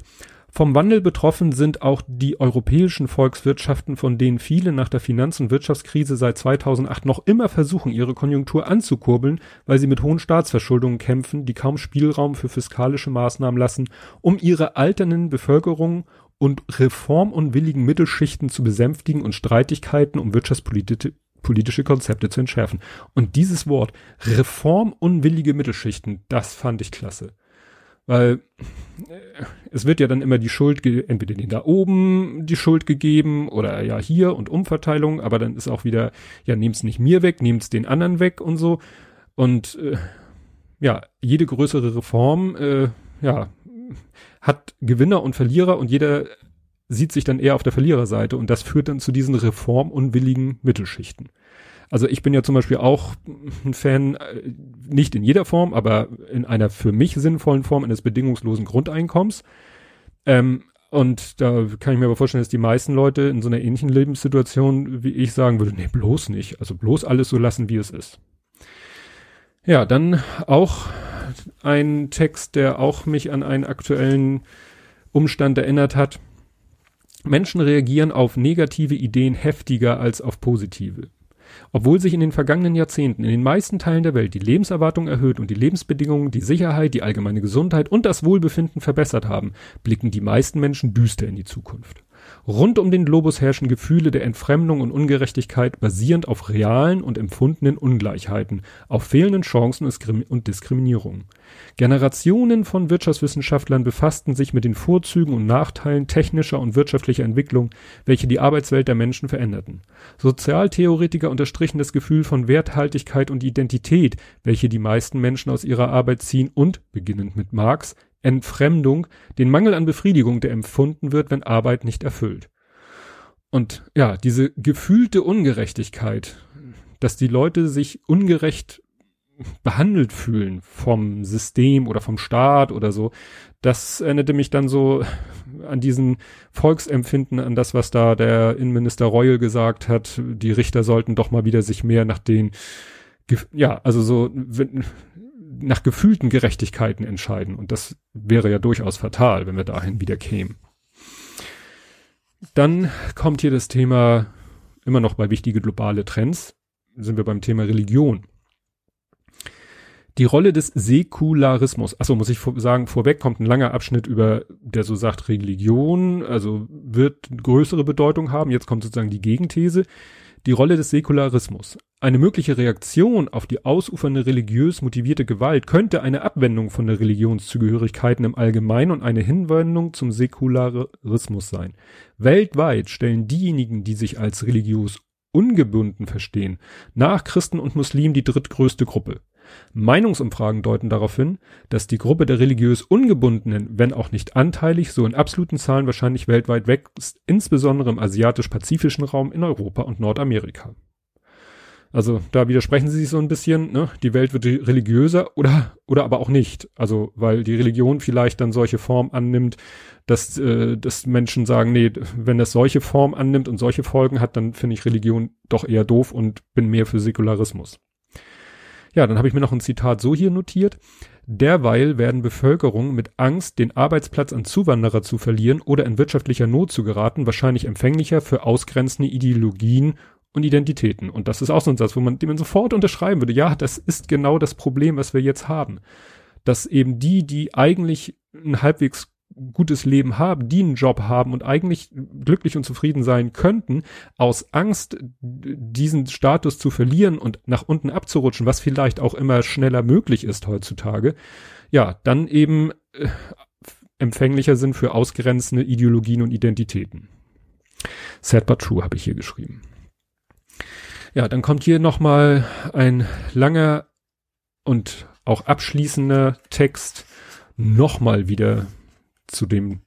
Vom Wandel betroffen sind auch die europäischen Volkswirtschaften, von denen viele nach der Finanz- und Wirtschaftskrise seit 2008 noch immer versuchen, ihre Konjunktur anzukurbeln, weil sie mit hohen Staatsverschuldungen kämpfen, die kaum Spielraum für fiskalische Maßnahmen lassen, um ihre alternden Bevölkerung und reformunwilligen Mittelschichten zu besänftigen und Streitigkeiten um wirtschaftspolitische politische Konzepte zu entschärfen. Und dieses Wort reformunwillige Mittelschichten, das fand ich klasse. Weil äh, es wird ja dann immer die Schuld, entweder den da oben die Schuld gegeben oder ja hier und Umverteilung, aber dann ist auch wieder, ja, nehmt's nicht mir weg, nehmt's den anderen weg und so. Und äh, ja, jede größere Reform, äh, ja, hat Gewinner und Verlierer und jeder sieht sich dann eher auf der Verliererseite und das führt dann zu diesen reformunwilligen Mittelschichten. Also ich bin ja zum Beispiel auch ein Fan, äh, nicht in jeder Form, aber in einer für mich sinnvollen Form eines bedingungslosen Grundeinkommens. Ähm, und da kann ich mir aber vorstellen, dass die meisten Leute in so einer ähnlichen Lebenssituation wie ich sagen würde, nee, bloß nicht. Also bloß alles so lassen, wie es ist. Ja, dann auch ein Text, der auch mich an einen aktuellen Umstand erinnert hat. Menschen reagieren auf negative Ideen heftiger als auf positive. Obwohl sich in den vergangenen Jahrzehnten in den meisten Teilen der Welt die Lebenserwartung erhöht und die Lebensbedingungen, die Sicherheit, die allgemeine Gesundheit und das Wohlbefinden verbessert haben, blicken die meisten Menschen düster in die Zukunft. Rund um den Globus herrschen Gefühle der Entfremdung und Ungerechtigkeit basierend auf realen und empfundenen Ungleichheiten, auf fehlenden Chancen und Diskriminierung. Generationen von Wirtschaftswissenschaftlern befassten sich mit den Vorzügen und Nachteilen technischer und wirtschaftlicher Entwicklung, welche die Arbeitswelt der Menschen veränderten. Sozialtheoretiker unterstrichen das Gefühl von Werthaltigkeit und Identität, welche die meisten Menschen aus ihrer Arbeit ziehen und, beginnend mit Marx, Entfremdung, den Mangel an Befriedigung, der empfunden wird, wenn Arbeit nicht erfüllt. Und ja, diese gefühlte Ungerechtigkeit, dass die Leute sich ungerecht behandelt fühlen vom System oder vom Staat oder so, das erinnerte mich dann so an diesen Volksempfinden, an das, was da der Innenminister Reul gesagt hat, die Richter sollten doch mal wieder sich mehr nach den, ja, also so, nach gefühlten Gerechtigkeiten entscheiden. Und das wäre ja durchaus fatal, wenn wir dahin wieder kämen. Dann kommt hier das Thema immer noch bei wichtige globale Trends. Sind wir beim Thema Religion. Die Rolle des Säkularismus. Achso, muss ich sagen, vorweg kommt ein langer Abschnitt über, der so sagt, Religion, also wird größere Bedeutung haben. Jetzt kommt sozusagen die Gegenthese. Die Rolle des Säkularismus. Eine mögliche Reaktion auf die ausufernde religiös motivierte Gewalt könnte eine Abwendung von der Religionszugehörigkeiten im Allgemeinen und eine Hinwendung zum Säkularismus sein. Weltweit stellen diejenigen, die sich als religiös ungebunden verstehen, nach Christen und Muslimen die drittgrößte Gruppe. Meinungsumfragen deuten darauf hin, dass die Gruppe der religiös Ungebundenen, wenn auch nicht anteilig, so in absoluten Zahlen wahrscheinlich weltweit wächst, insbesondere im asiatisch-pazifischen Raum in Europa und Nordamerika. Also da widersprechen sie sich so ein bisschen, ne? Die Welt wird religiöser oder oder aber auch nicht. Also weil die Religion vielleicht dann solche Form annimmt, dass, äh, dass Menschen sagen, nee, wenn das solche Form annimmt und solche Folgen hat, dann finde ich Religion doch eher doof und bin mehr für Säkularismus. Ja, dann habe ich mir noch ein Zitat so hier notiert. Derweil werden Bevölkerungen mit Angst, den Arbeitsplatz an Zuwanderer zu verlieren oder in wirtschaftlicher Not zu geraten, wahrscheinlich empfänglicher für ausgrenzende Ideologien und Identitäten. Und das ist auch so ein Satz, wo man, den man sofort unterschreiben würde. Ja, das ist genau das Problem, was wir jetzt haben. Dass eben die, die eigentlich ein halbwegs gutes Leben haben, die einen Job haben und eigentlich glücklich und zufrieden sein könnten, aus Angst, diesen Status zu verlieren und nach unten abzurutschen, was vielleicht auch immer schneller möglich ist heutzutage, ja, dann eben äh, empfänglicher sind für ausgrenzende Ideologien und Identitäten. Sad but true habe ich hier geschrieben. Ja, dann kommt hier nochmal ein langer und auch abschließender Text nochmal wieder zu dem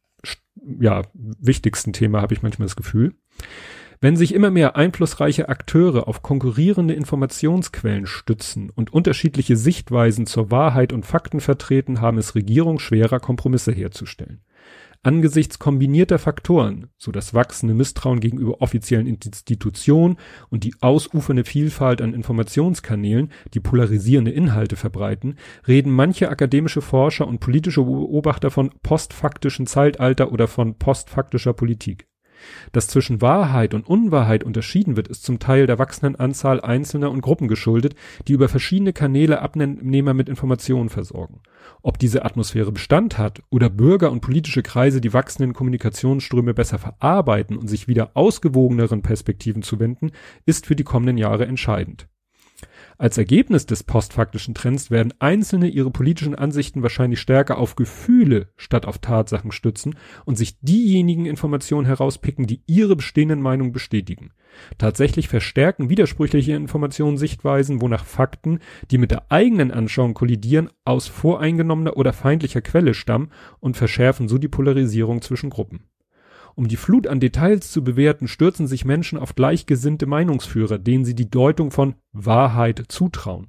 ja, wichtigsten Thema, habe ich manchmal das Gefühl. Wenn sich immer mehr einflussreiche Akteure auf konkurrierende Informationsquellen stützen und unterschiedliche Sichtweisen zur Wahrheit und Fakten vertreten, haben es Regierungen schwerer, Kompromisse herzustellen. Angesichts kombinierter Faktoren, so das wachsende Misstrauen gegenüber offiziellen Institutionen und die ausufernde Vielfalt an Informationskanälen, die polarisierende Inhalte verbreiten, reden manche akademische Forscher und politische Beobachter von postfaktischen Zeitalter oder von postfaktischer Politik. Dass zwischen Wahrheit und Unwahrheit unterschieden wird, ist zum Teil der wachsenden Anzahl Einzelner und Gruppen geschuldet, die über verschiedene Kanäle Abnehmer mit Informationen versorgen. Ob diese Atmosphäre Bestand hat oder Bürger und politische Kreise die wachsenden Kommunikationsströme besser verarbeiten und sich wieder ausgewogeneren Perspektiven zuwenden, ist für die kommenden Jahre entscheidend. Als Ergebnis des postfaktischen Trends werden Einzelne ihre politischen Ansichten wahrscheinlich stärker auf Gefühle statt auf Tatsachen stützen und sich diejenigen Informationen herauspicken, die ihre bestehenden Meinungen bestätigen. Tatsächlich verstärken widersprüchliche Informationen Sichtweisen, wonach Fakten, die mit der eigenen Anschauung kollidieren, aus voreingenommener oder feindlicher Quelle stammen und verschärfen so die Polarisierung zwischen Gruppen. Um die Flut an Details zu bewerten, stürzen sich Menschen auf gleichgesinnte Meinungsführer, denen sie die Deutung von Wahrheit zutrauen.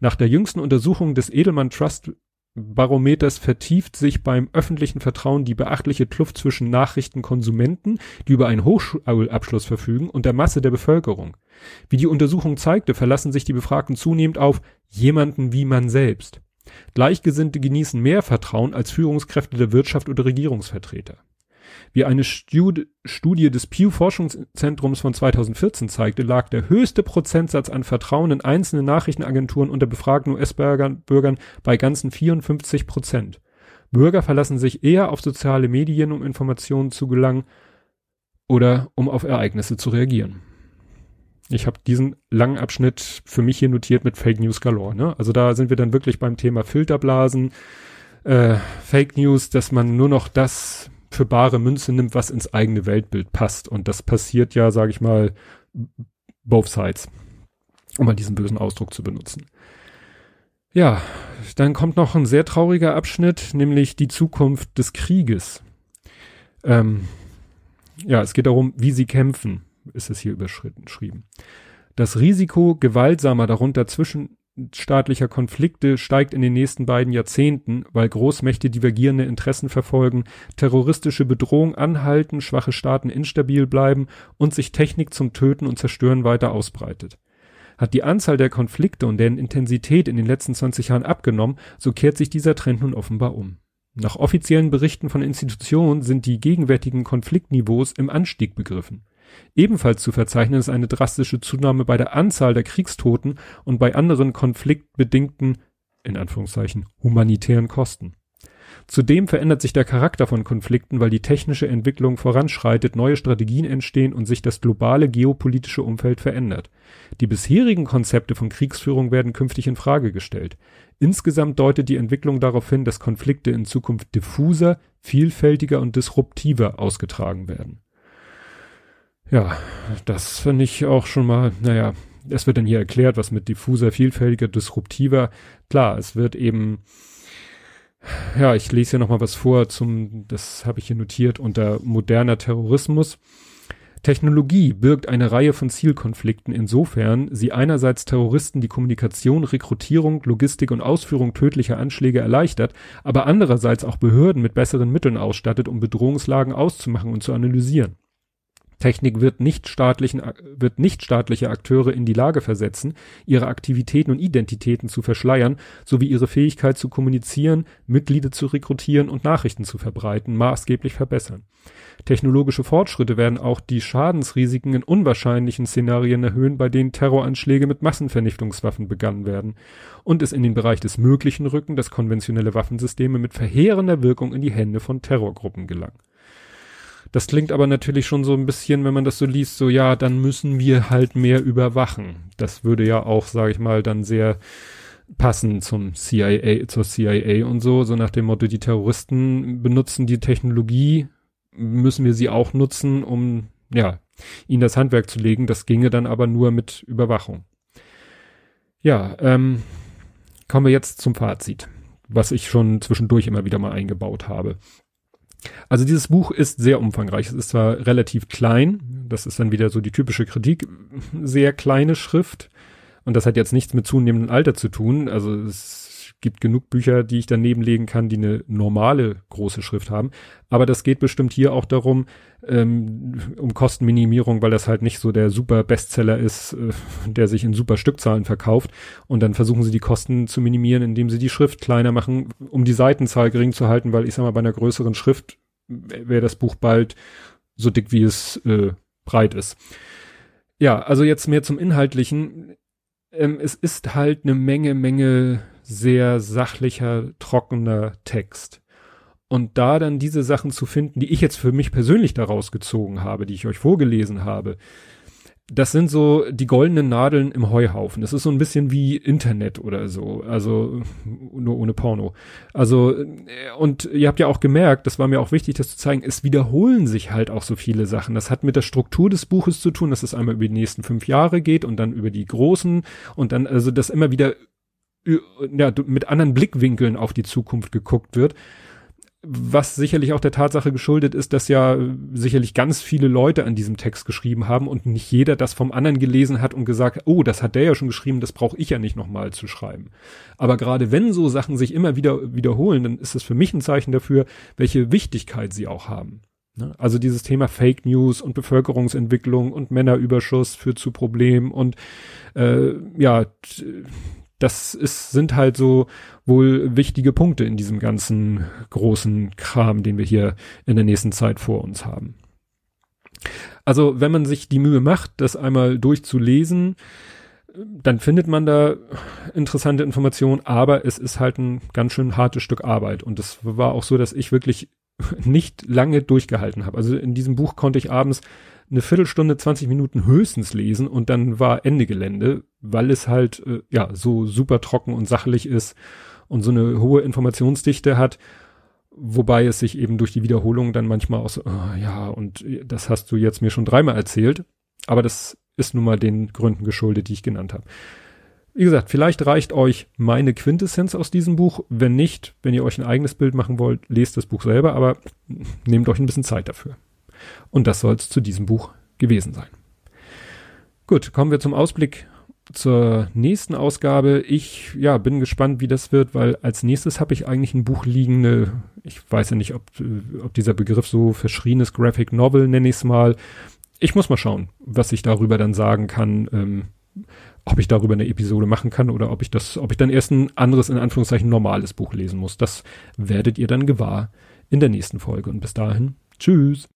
Nach der jüngsten Untersuchung des Edelmann Trust Barometers vertieft sich beim öffentlichen Vertrauen die beachtliche Kluft zwischen Nachrichtenkonsumenten, die über einen Hochschulabschluss verfügen, und der Masse der Bevölkerung. Wie die Untersuchung zeigte, verlassen sich die Befragten zunehmend auf jemanden wie man selbst. Gleichgesinnte genießen mehr Vertrauen als Führungskräfte der Wirtschaft oder Regierungsvertreter. Wie eine Stud Studie des Pew Forschungszentrums von 2014 zeigte, lag der höchste Prozentsatz an Vertrauen in einzelne Nachrichtenagenturen unter befragten US-Bürgern bei ganzen 54 Prozent. Bürger verlassen sich eher auf soziale Medien, um Informationen zu gelangen oder um auf Ereignisse zu reagieren. Ich habe diesen langen Abschnitt für mich hier notiert mit Fake News galore. Ne? Also da sind wir dann wirklich beim Thema Filterblasen, äh, Fake News, dass man nur noch das für bare Münze nimmt, was ins eigene Weltbild passt. Und das passiert ja, sage ich mal, both sides, um mal diesen bösen Ausdruck zu benutzen. Ja, dann kommt noch ein sehr trauriger Abschnitt, nämlich die Zukunft des Krieges. Ähm, ja, es geht darum, wie sie kämpfen, ist es hier überschritten, Das Risiko gewaltsamer, darunter zwischen staatlicher Konflikte steigt in den nächsten beiden Jahrzehnten, weil Großmächte divergierende Interessen verfolgen, terroristische Bedrohung anhalten, schwache Staaten instabil bleiben und sich Technik zum Töten und Zerstören weiter ausbreitet. Hat die Anzahl der Konflikte und deren Intensität in den letzten 20 Jahren abgenommen, so kehrt sich dieser Trend nun offenbar um. Nach offiziellen Berichten von Institutionen sind die gegenwärtigen Konfliktniveaus im Anstieg begriffen. Ebenfalls zu verzeichnen ist eine drastische Zunahme bei der Anzahl der Kriegstoten und bei anderen konfliktbedingten, in Anführungszeichen, humanitären Kosten. Zudem verändert sich der Charakter von Konflikten, weil die technische Entwicklung voranschreitet, neue Strategien entstehen und sich das globale geopolitische Umfeld verändert. Die bisherigen Konzepte von Kriegsführung werden künftig in Frage gestellt. Insgesamt deutet die Entwicklung darauf hin, dass Konflikte in Zukunft diffuser, vielfältiger und disruptiver ausgetragen werden. Ja, das finde ich auch schon mal, naja, es wird dann hier erklärt, was mit diffuser, vielfältiger, disruptiver. Klar, es wird eben, ja, ich lese hier nochmal was vor zum, das habe ich hier notiert, unter moderner Terrorismus. Technologie birgt eine Reihe von Zielkonflikten insofern sie einerseits Terroristen die Kommunikation, Rekrutierung, Logistik und Ausführung tödlicher Anschläge erleichtert, aber andererseits auch Behörden mit besseren Mitteln ausstattet, um Bedrohungslagen auszumachen und zu analysieren. Technik wird nicht staatlichen, wird nicht staatliche Akteure in die Lage versetzen, ihre Aktivitäten und Identitäten zu verschleiern, sowie ihre Fähigkeit zu kommunizieren, Mitglieder zu rekrutieren und Nachrichten zu verbreiten, maßgeblich verbessern. Technologische Fortschritte werden auch die Schadensrisiken in unwahrscheinlichen Szenarien erhöhen, bei denen Terroranschläge mit Massenvernichtungswaffen begangen werden und es in den Bereich des Möglichen rücken, dass konventionelle Waffensysteme mit verheerender Wirkung in die Hände von Terrorgruppen gelangen. Das klingt aber natürlich schon so ein bisschen, wenn man das so liest, so ja, dann müssen wir halt mehr überwachen. Das würde ja auch, sage ich mal, dann sehr passen zum CIA, zur CIA und so, so nach dem Motto, die Terroristen benutzen die Technologie, müssen wir sie auch nutzen, um ja, ihnen das Handwerk zu legen. Das ginge dann aber nur mit Überwachung. Ja, ähm, kommen wir jetzt zum Fazit, was ich schon zwischendurch immer wieder mal eingebaut habe. Also dieses Buch ist sehr umfangreich. Es ist zwar relativ klein, das ist dann wieder so die typische Kritik, sehr kleine Schrift. Und das hat jetzt nichts mit zunehmendem Alter zu tun. Also es gibt genug Bücher, die ich daneben legen kann, die eine normale große Schrift haben. Aber das geht bestimmt hier auch darum, ähm, um Kostenminimierung, weil das halt nicht so der super Bestseller ist, äh, der sich in super Stückzahlen verkauft. Und dann versuchen sie die Kosten zu minimieren, indem sie die Schrift kleiner machen, um die Seitenzahl gering zu halten, weil ich sag mal, bei einer größeren Schrift wäre das Buch bald so dick, wie es äh, breit ist. Ja, also jetzt mehr zum Inhaltlichen. Ähm, es ist halt eine Menge, Menge sehr sachlicher, trockener Text. Und da dann diese Sachen zu finden, die ich jetzt für mich persönlich daraus gezogen habe, die ich euch vorgelesen habe, das sind so die goldenen Nadeln im Heuhaufen. Das ist so ein bisschen wie Internet oder so. Also nur ohne Porno. Also, und ihr habt ja auch gemerkt, das war mir auch wichtig, das zu zeigen, es wiederholen sich halt auch so viele Sachen. Das hat mit der Struktur des Buches zu tun, dass es einmal über die nächsten fünf Jahre geht und dann über die großen und dann, also das immer wieder ja, mit anderen Blickwinkeln auf die Zukunft geguckt wird. Was sicherlich auch der Tatsache geschuldet ist, dass ja sicherlich ganz viele Leute an diesem Text geschrieben haben und nicht jeder das vom anderen gelesen hat und gesagt, oh, das hat der ja schon geschrieben, das brauche ich ja nicht nochmal zu schreiben. Aber gerade wenn so Sachen sich immer wieder wiederholen, dann ist es für mich ein Zeichen dafür, welche Wichtigkeit sie auch haben. Ne? Also dieses Thema Fake News und Bevölkerungsentwicklung und Männerüberschuss führt zu Problemen und äh, ja, das ist, sind halt so wohl wichtige Punkte in diesem ganzen großen Kram, den wir hier in der nächsten Zeit vor uns haben. Also, wenn man sich die Mühe macht, das einmal durchzulesen, dann findet man da interessante Informationen, aber es ist halt ein ganz schön hartes Stück Arbeit. Und es war auch so, dass ich wirklich nicht lange durchgehalten habe. Also in diesem Buch konnte ich abends eine Viertelstunde, 20 Minuten höchstens lesen und dann war Ende Gelände, weil es halt äh, ja so super trocken und sachlich ist und so eine hohe Informationsdichte hat, wobei es sich eben durch die Wiederholung dann manchmal auch so, oh, ja, und das hast du jetzt mir schon dreimal erzählt, aber das ist nun mal den Gründen geschuldet, die ich genannt habe. Wie gesagt, vielleicht reicht euch meine Quintessenz aus diesem Buch. Wenn nicht, wenn ihr euch ein eigenes Bild machen wollt, lest das Buch selber, aber nehmt euch ein bisschen Zeit dafür. Und das soll es zu diesem Buch gewesen sein. Gut, kommen wir zum Ausblick zur nächsten Ausgabe. Ich ja bin gespannt, wie das wird, weil als nächstes habe ich eigentlich ein Buch liegende. Ich weiß ja nicht, ob, ob dieser Begriff so verschrienes Graphic Novel nenne ich es mal. Ich muss mal schauen, was ich darüber dann sagen kann, ähm, ob ich darüber eine Episode machen kann oder ob ich das, ob ich dann erst ein anderes in Anführungszeichen normales Buch lesen muss. Das werdet ihr dann gewahr in der nächsten Folge. Und bis dahin, tschüss.